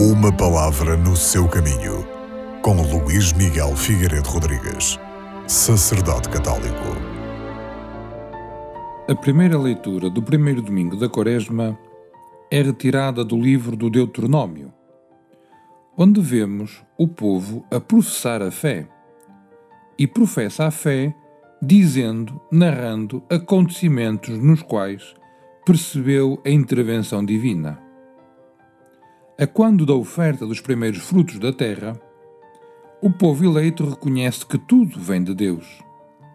Uma palavra no seu caminho, com Luís Miguel Figueiredo Rodrigues, sacerdote católico. A primeira leitura do primeiro domingo da Quaresma é retirada do livro do Deuteronômio, onde vemos o povo a professar a fé. E professa a fé dizendo, narrando acontecimentos nos quais percebeu a intervenção divina. A quando da oferta dos primeiros frutos da terra, o povo eleito reconhece que tudo vem de Deus,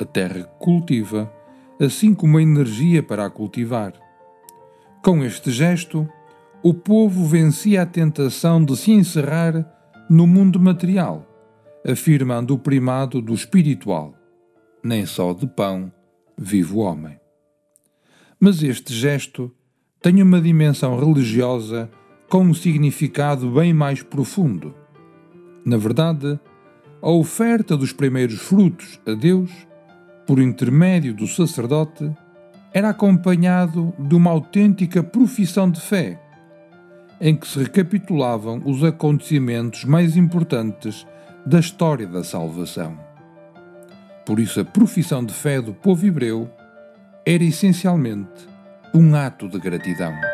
a terra que cultiva, assim como a energia para a cultivar. Com este gesto, o povo vencia a tentação de se encerrar no mundo material, afirmando o primado do espiritual. Nem só de pão vive o homem. Mas este gesto tem uma dimensão religiosa com um significado bem mais profundo. Na verdade, a oferta dos primeiros frutos a Deus, por intermédio do sacerdote, era acompanhado de uma autêntica profissão de fé, em que se recapitulavam os acontecimentos mais importantes da história da salvação. Por isso, a profissão de fé do povo hebreu era essencialmente um ato de gratidão.